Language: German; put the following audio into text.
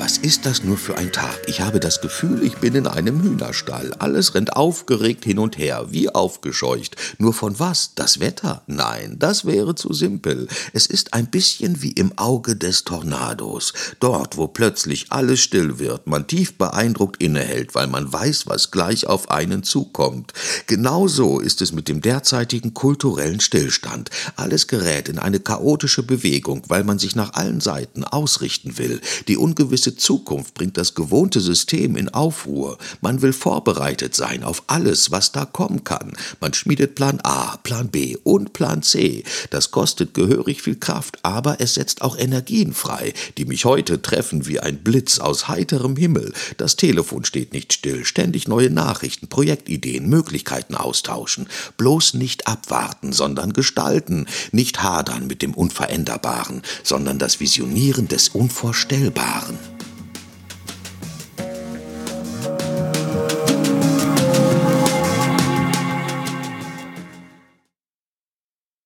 Was ist das nur für ein Tag? Ich habe das Gefühl, ich bin in einem Hühnerstall. Alles rennt aufgeregt hin und her, wie aufgescheucht. Nur von was? Das Wetter? Nein, das wäre zu simpel. Es ist ein bisschen wie im Auge des Tornados. Dort, wo plötzlich alles still wird, man tief beeindruckt innehält, weil man weiß, was gleich auf einen zukommt. Genauso ist es mit dem derzeitigen kulturellen Stillstand. Alles gerät in eine chaotische Bewegung, weil man sich nach allen Seiten ausrichten will. Die ungewisse ungewisse Zukunft bringt das gewohnte System in Aufruhr. Man will vorbereitet sein auf alles, was da kommen kann. Man schmiedet Plan A, Plan B und Plan C. Das kostet gehörig viel Kraft, aber es setzt auch Energien frei, die mich heute treffen wie ein Blitz aus heiterem Himmel. Das Telefon steht nicht still, ständig neue Nachrichten, Projektideen, Möglichkeiten austauschen. Bloß nicht abwarten, sondern gestalten, nicht hadern mit dem Unveränderbaren, sondern das Visionieren des Unvorstellbaren.